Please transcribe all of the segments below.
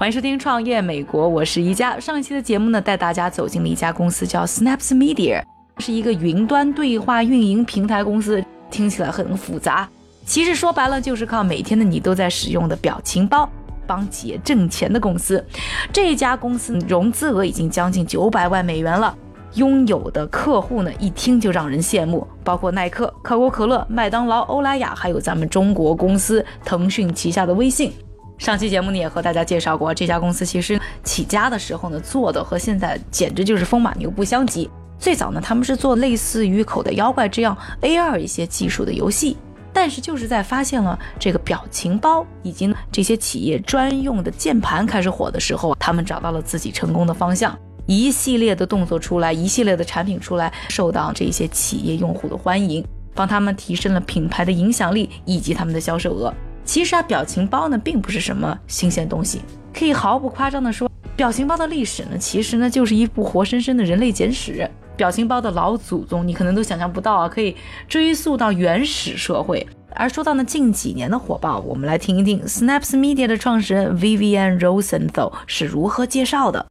欢迎收听《创业美国》，我是宜家。上一期的节目呢，带大家走进了一家公司，叫 Snaps Media，是一个云端对话运营平台公司。听起来很复杂，其实说白了就是靠每天的你都在使用的表情包帮企业挣钱的公司。这家公司融资额已经将近九百万美元了，拥有的客户呢，一听就让人羡慕，包括耐克、可口可乐、麦当劳、欧莱雅，还有咱们中国公司腾讯旗下的微信。上期节目呢也和大家介绍过，这家公司其实起家的时候呢做的和现在简直就是风马牛不相及。最早呢他们是做类似于口袋妖怪这样 AR 一些技术的游戏，但是就是在发现了这个表情包以及这些企业专用的键盘开始火的时候，他们找到了自己成功的方向，一系列的动作出来，一系列的产品出来，受到这些企业用户的欢迎，帮他们提升了品牌的影响力以及他们的销售额。其实啊，表情包呢并不是什么新鲜东西，可以毫不夸张地说，表情包的历史呢，其实呢就是一部活生生的人类简史。表情包的老祖宗，你可能都想象不到啊，可以追溯到原始社会。而说到呢近几年的火爆，我们来听一听 Snaps Media 的创始人 Vivian Rosenthal 是如何介绍的。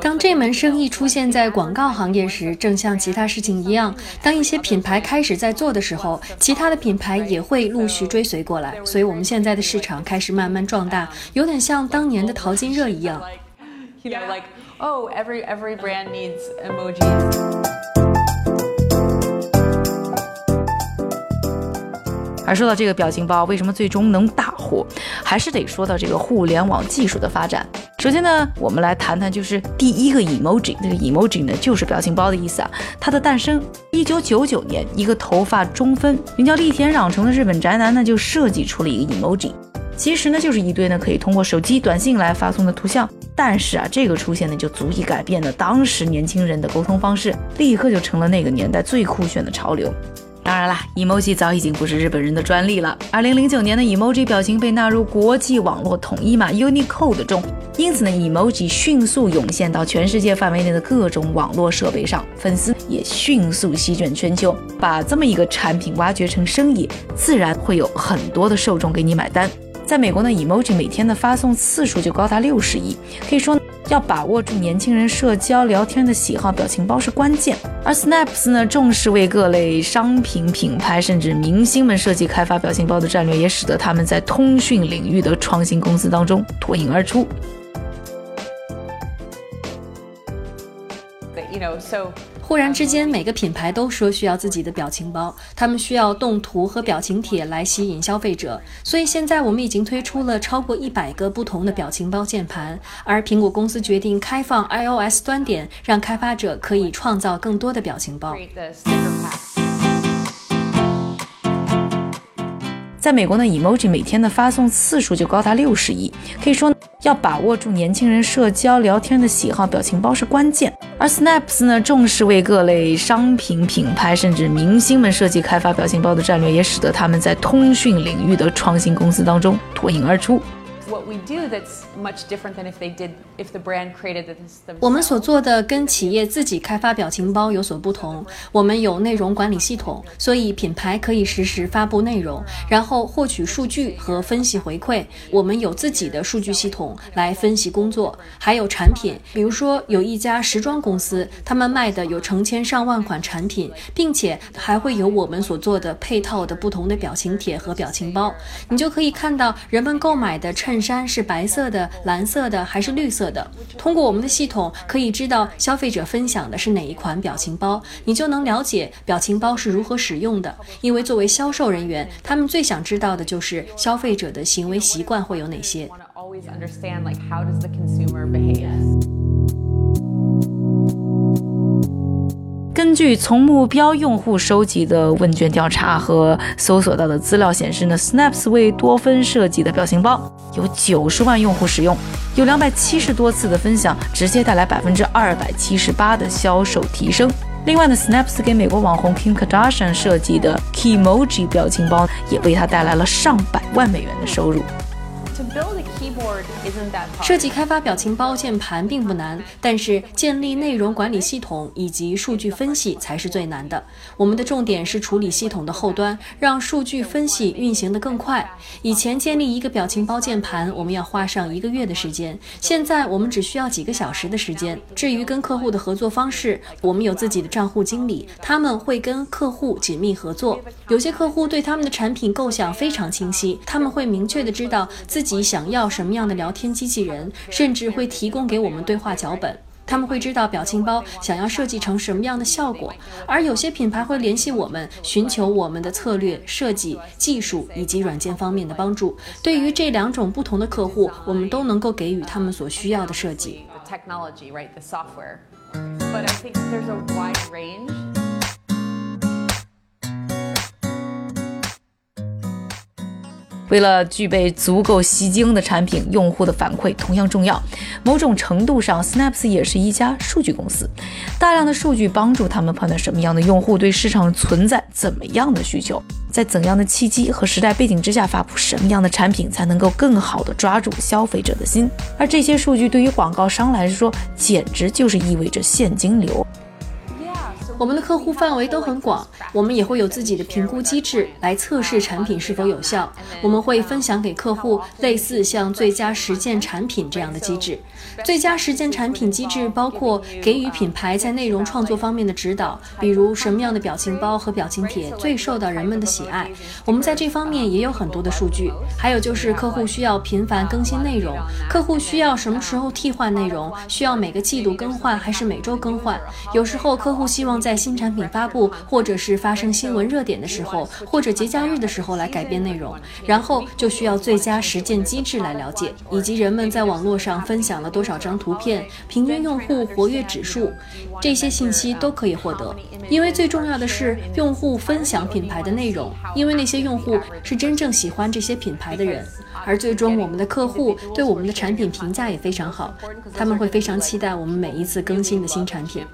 当这门生意出现在广告行业时，正像其他事情一样，当一些品牌开始在做的时候，其他的品牌也会陆续追随过来。所以，我们现在的市场开始慢慢壮大，有点像当年的淘金热一样。而 说到这个表情包，为什么最终能大火，还是得说到这个互联网技术的发展。首先呢，我们来谈谈就是第一个 emoji，这个 emoji 呢就是表情包的意思啊。它的诞生，一九九九年，一个头发中分、名叫立田壤成的日本宅男呢就设计出了一个 emoji，其实呢就是一堆呢可以通过手机短信来发送的图像。但是啊，这个出现呢就足以改变了当时年轻人的沟通方式，立刻就成了那个年代最酷炫的潮流。当然啦，emoji 早已经不是日本人的专利了。二零零九年的 emoji 表情被纳入国际网络统一码 Unicode 中，因此呢，emoji 迅速涌现到全世界范围内的各种网络设备上，粉丝也迅速席卷全球。把这么一个产品挖掘成生意，自然会有很多的受众给你买单。在美国呢，emoji 每天的发送次数就高达六十亿，可以说。要把握住年轻人社交聊天的喜好，表情包是关键。而 Snaps 呢，重视为各类商品品牌甚至明星们设计开发表情包的战略，也使得他们在通讯领域的创新公司当中脱颖而出 you know so。忽然之间，每个品牌都说需要自己的表情包，他们需要动图和表情帖来吸引消费者。所以现在我们已经推出了超过一百个不同的表情包键盘，而苹果公司决定开放 iOS 端点，让开发者可以创造更多的表情包。在美国呢，emoji 每天的发送次数就高达六十亿，可以说要把握住年轻人社交聊天的喜好，表情包是关键。而 Snaps 呢，重视为各类商品品牌甚至明星们设计开发表情包的战略，也使得他们在通讯领域的创新公司当中脱颖而出。What we do that's much different than if they did if the brand created it 我们所做的跟企业自己开发表情包有所不同。我们有内容管理系统，所以品牌可以实时发布内容，然后获取数据和分析回馈。我们有自己的数据系统来分析工作，还有产品。比如说，有一家时装公司，他们卖的有成千上万款产品，并且还会有我们所做的配套的不同的表情帖和表情包。你就可以看到人们购买的衬衫是白色的。蓝色的还是绿色的？通过我们的系统，可以知道消费者分享的是哪一款表情包，你就能了解表情包是如何使用的。因为作为销售人员，他们最想知道的就是消费者的行为习惯会有哪些。根据从目标用户收集的问卷调查和搜索到的资料显示呢，Snaps 为多芬设计的表情包有九十万用户使用，有两百七十多次的分享，直接带来百分之二百七十八的销售提升。另外呢，Snaps 给美国网红 Kim Kardashian 设计的 Keymoji 表情包也为他带来了上百万美元的收入。设计开发表情包键盘并不难，但是建立内容管理系统以及数据分析才是最难的。我们的重点是处理系统的后端，让数据分析运行的更快。以前建立一个表情包键盘，我们要花上一个月的时间，现在我们只需要几个小时的时间。至于跟客户的合作方式，我们有自己的账户经理，他们会跟客户紧密合作。有些客户对他们的产品构想非常清晰，他们会明确的知道自己你想要什么样的聊天机器人，甚至会提供给我们对话脚本。他们会知道表情包想要设计成什么样的效果，而有些品牌会联系我们，寻求我们的策略设计、技术以及软件方面的帮助。对于这两种不同的客户，我们都能够给予他们所需要的设计。为了具备足够吸睛的产品，用户的反馈同样重要。某种程度上，Snaps 也是一家数据公司，大量的数据帮助他们判断什么样的用户对市场存在怎么样的需求，在怎样的契机和时代背景之下发布什么样的产品才能够更好的抓住消费者的心。而这些数据对于广告商来说，简直就是意味着现金流。我们的客户范围都很广，我们也会有自己的评估机制来测试产品是否有效。我们会分享给客户类似像最佳实践产品这样的机制。最佳实践产品机制包括给予品牌在内容创作方面的指导，比如什么样的表情包和表情帖最受到人们的喜爱。我们在这方面也有很多的数据。还有就是客户需要频繁更新内容，客户需要什么时候替换内容？需要每个季度更换还是每周更换？有时候客户希望。在新产品发布，或者是发生新闻热点的时候，或者节假日的时候来改变内容，然后就需要最佳实践机制来了解，以及人们在网络上分享了多少张图片，平均用户活跃指数，这些信息都可以获得。因为最重要的是用户分享品牌的内容，因为那些用户是真正喜欢这些品牌的人，而最终我们的客户对我们的产品评价也非常好，他们会非常期待我们每一次更新的新产品。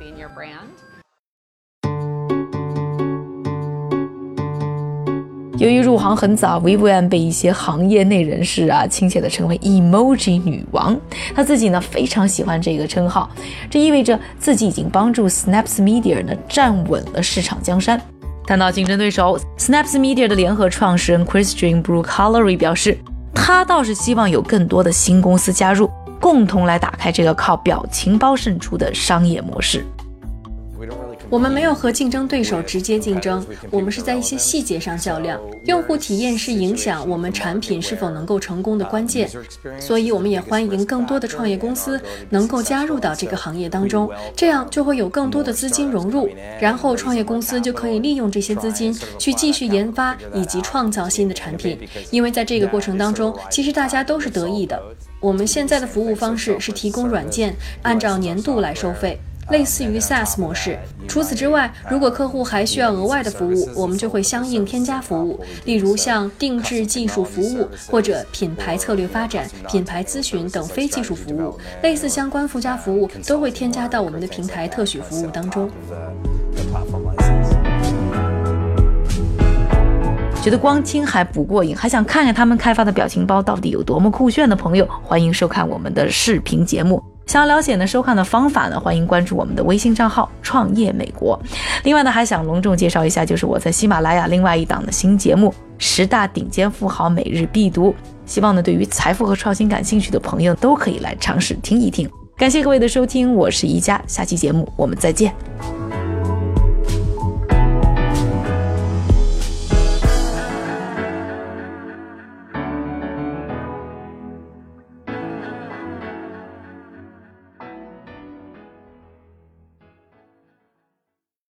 由于入行很早，Vivian 被一些行业内人士啊亲切地称为 “emoji 女王”。她自己呢非常喜欢这个称号，这意味着自己已经帮助 Snaps Media 呢站稳了市场江山。谈到竞争对手，Snaps Media 的联合创始人 Christian Brook Hallery 表示，他倒是希望有更多的新公司加入，共同来打开这个靠表情包胜出的商业模式。我们没有和竞争对手直接竞争，我们是在一些细节上较量。用户体验是影响我们产品是否能够成功的关键，所以我们也欢迎更多的创业公司能够加入到这个行业当中，这样就会有更多的资金融入，然后创业公司就可以利用这些资金去继续研发以及创造新的产品。因为在这个过程当中，其实大家都是得益的。我们现在的服务方式是提供软件，按照年度来收费。类似于 SaaS 模式。除此之外，如果客户还需要额外的服务，我们就会相应添加服务，例如像定制技术服务或者品牌策略发展、品牌咨询等非技术服务。类似相关附加服务都会添加到我们的平台特许服务当中。觉得光听还不过瘾，还想看看他们开发的表情包到底有多么酷炫的朋友，欢迎收看我们的视频节目。想要了解呢收看的方法呢，欢迎关注我们的微信账号“创业美国”。另外呢，还想隆重介绍一下，就是我在喜马拉雅另外一档的新节目《十大顶尖富豪每日必读》。希望呢，对于财富和创新感兴趣的朋友都可以来尝试听一听。感谢各位的收听，我是宜佳，下期节目我们再见。